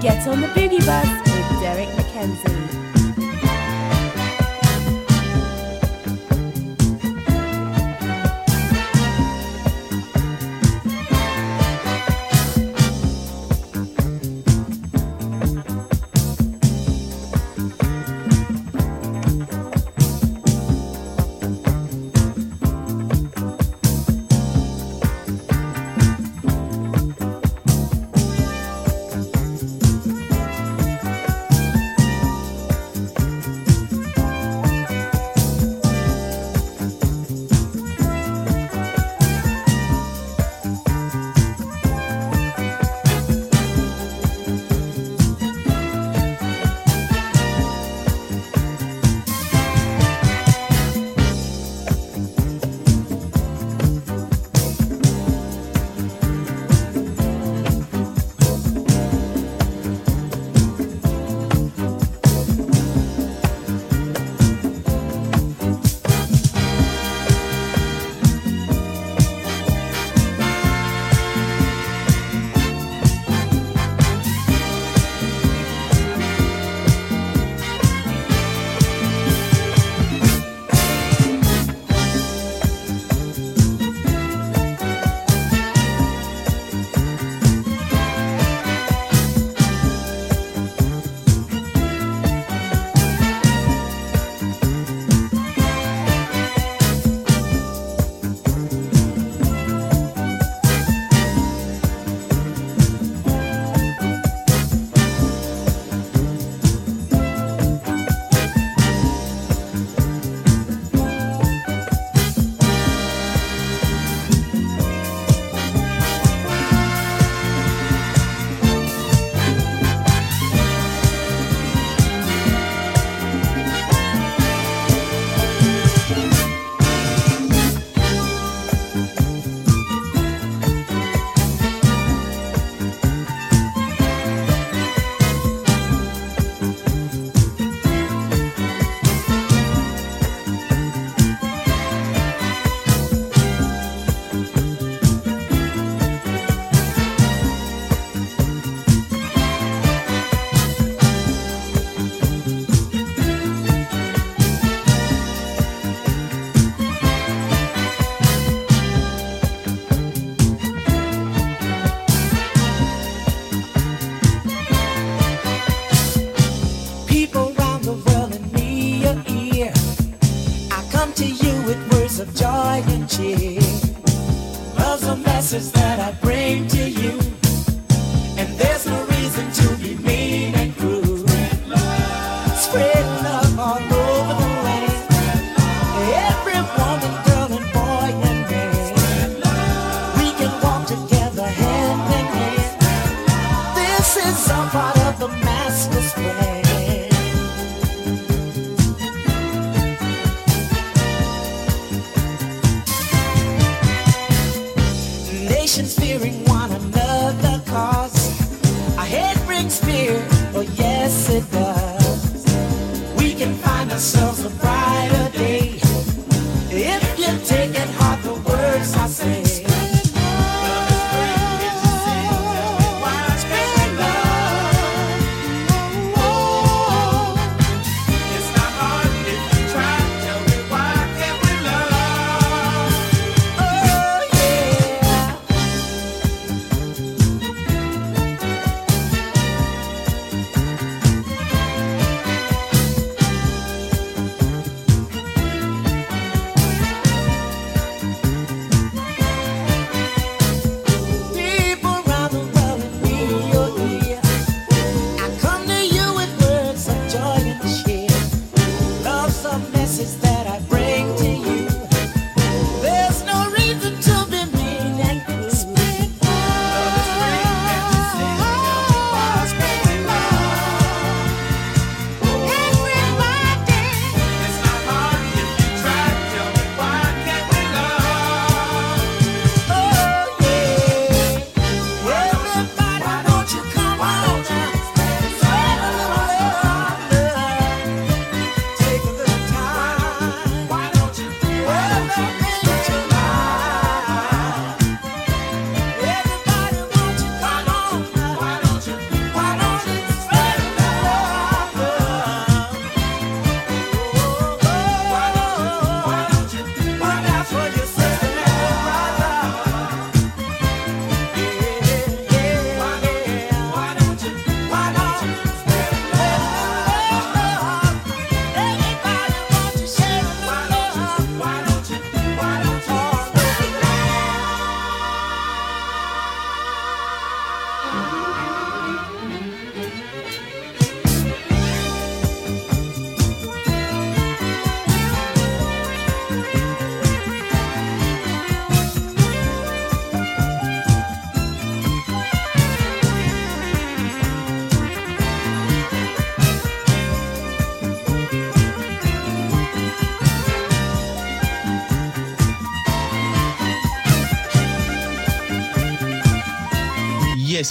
Get on the boogie bus with Derrick McKenzie.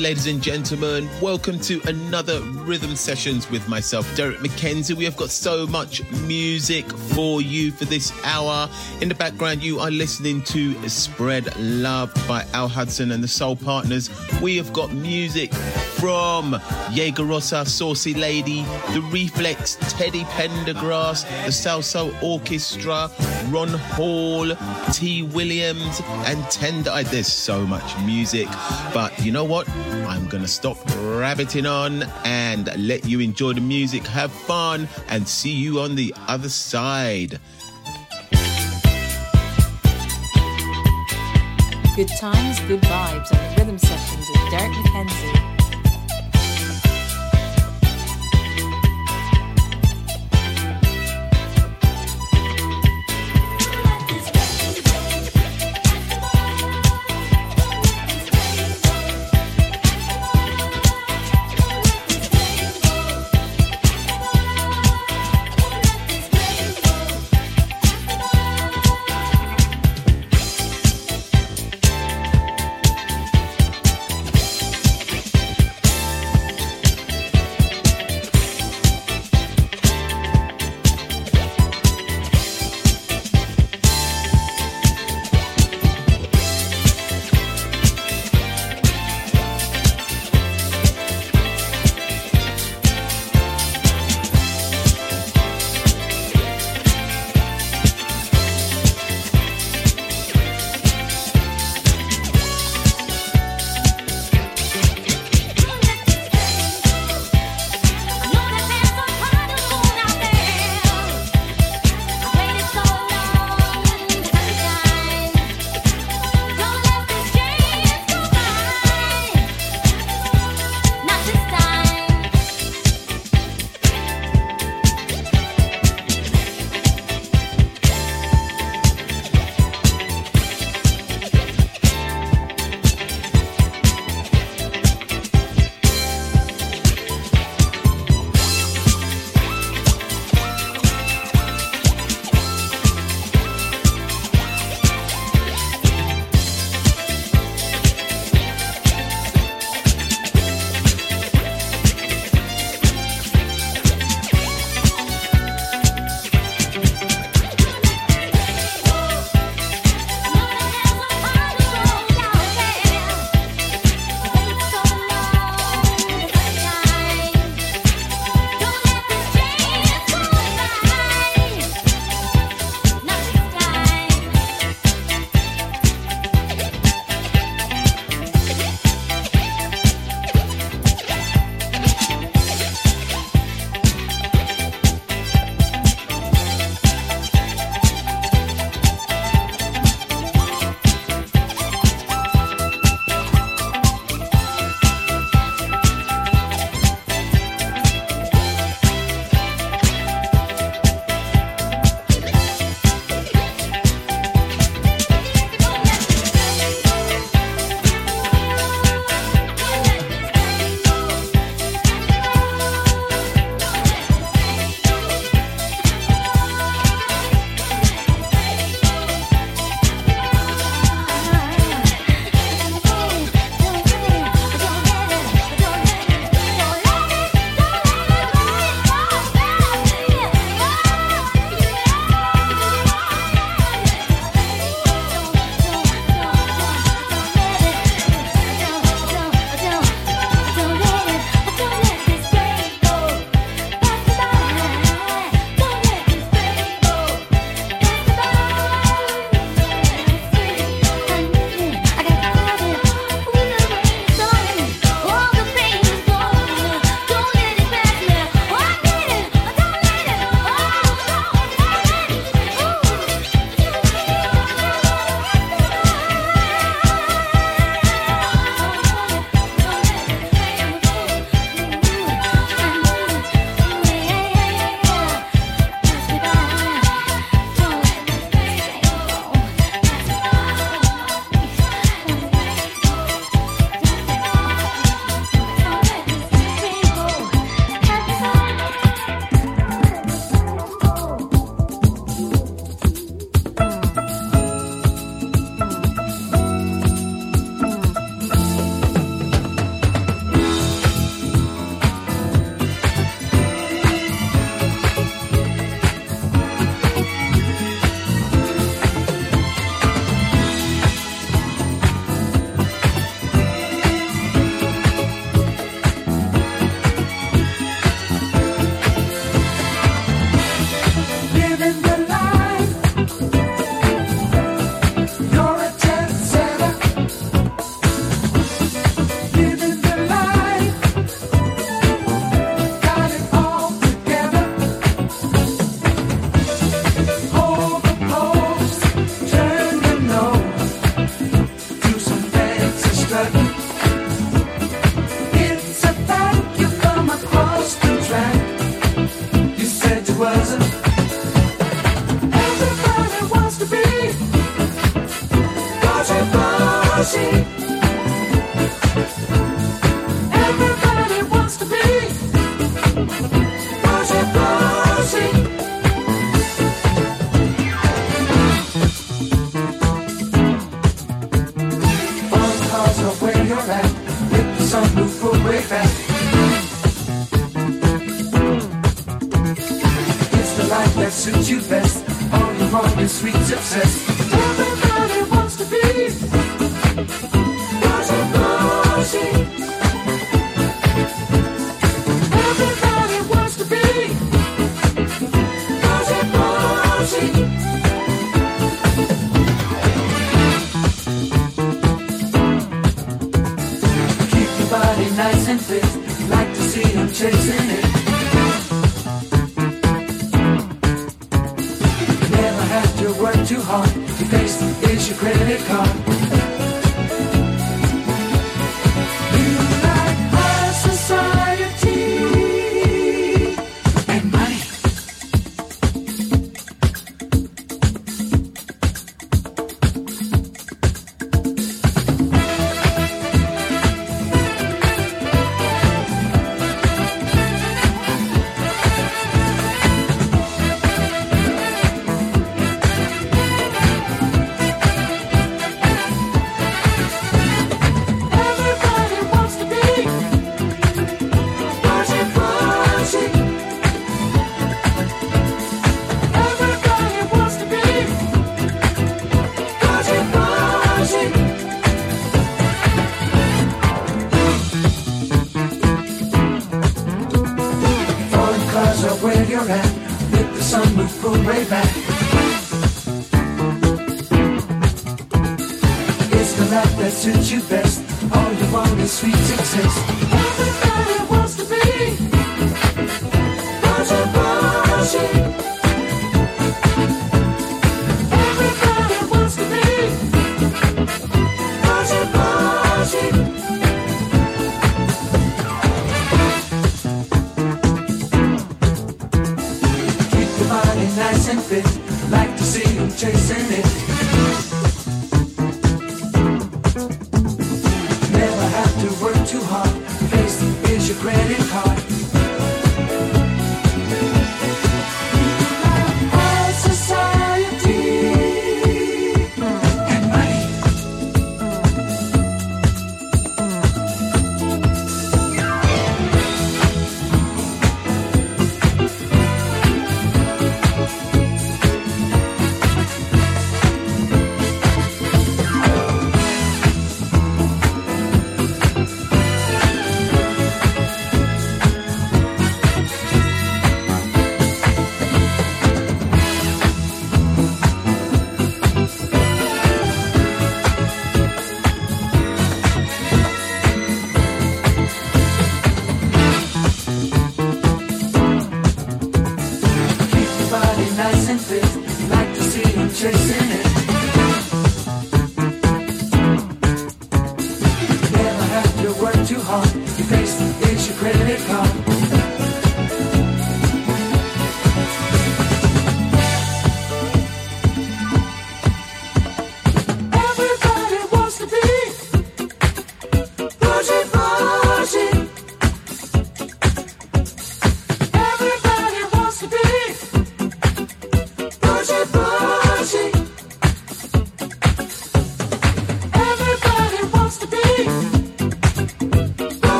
Ladies and gentlemen, welcome to another Rhythm Sessions with myself, Derrick McKenzie. We have got so much music for you for this hour. In the background, you are listening to Spread Love by Al Hudson and the Soul Partners. We have got music from Jaeger Rosa, Saucy Lady, The Reflex, Teddy Pendergrass, the Salsoul Orchestra, Ron Hall, T. Williams, and Tender. There's so much music, but you know what? I'm gonna stop rabbiting on and let you enjoy the music, have fun, and see you on the other side. Good times, good vibes the rhythm sessions with Derrick McKenzie.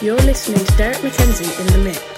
You're listening to Derrick McKenzie in the mix.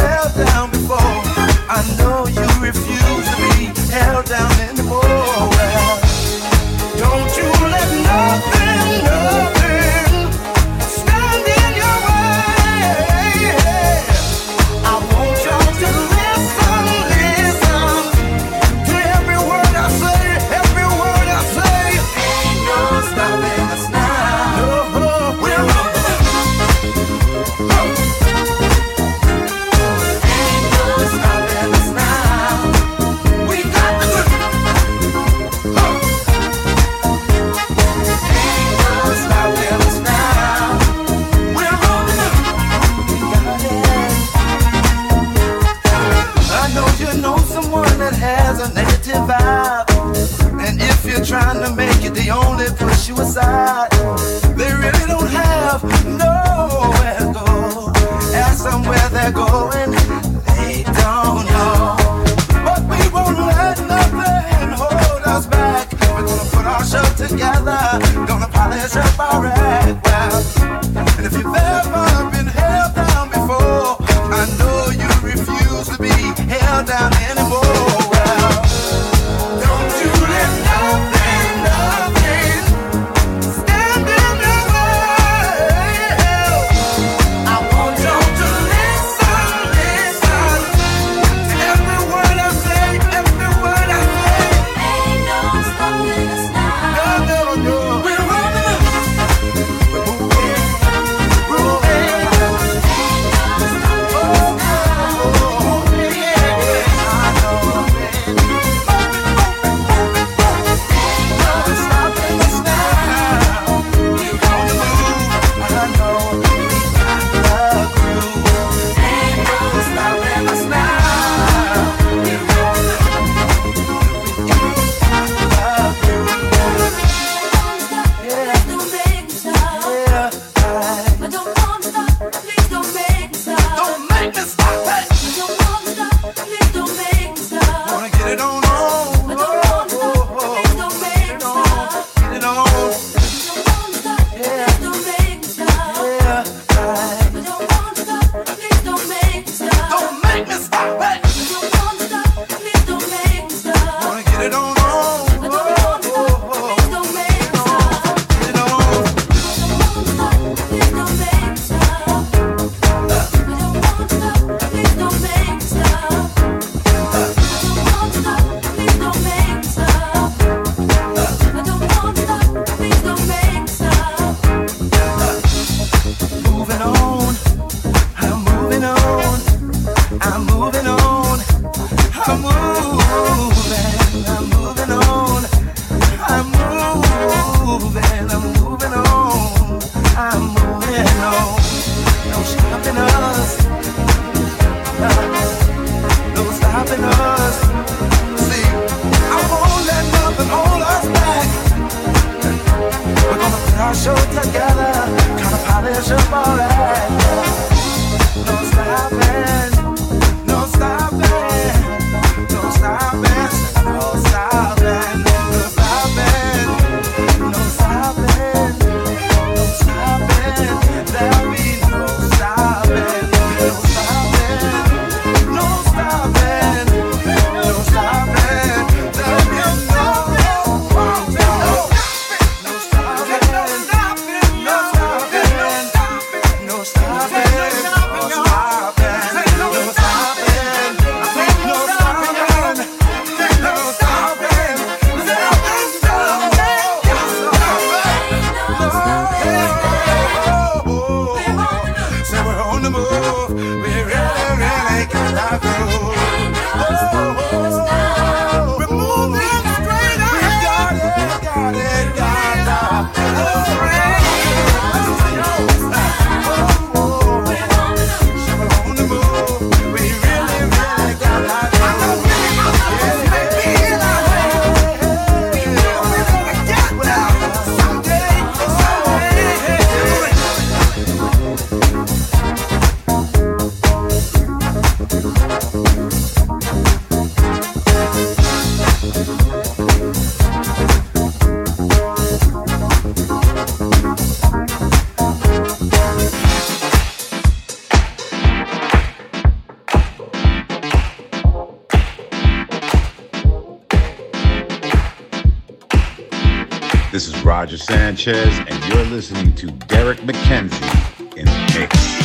This is Roger Sanchez, and you're listening to Derrick McKenzie in the mix.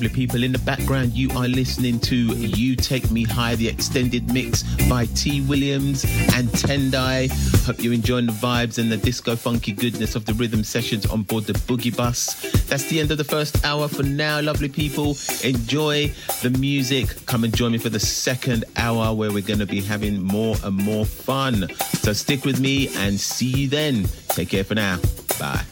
Lovely people. In the background, you are listening to You Take Me High, the extended mix by T. Williams and Tendai. Hope you're enjoying the vibes and the disco funky goodness of the rhythm sessions on board the Boogie Bus. That's the end of the first hour for now, lovely people. Enjoy the music. Come and join me for the second hour where we're going to be having more and more fun. So stick with me and see you then. Take care for now. Bye.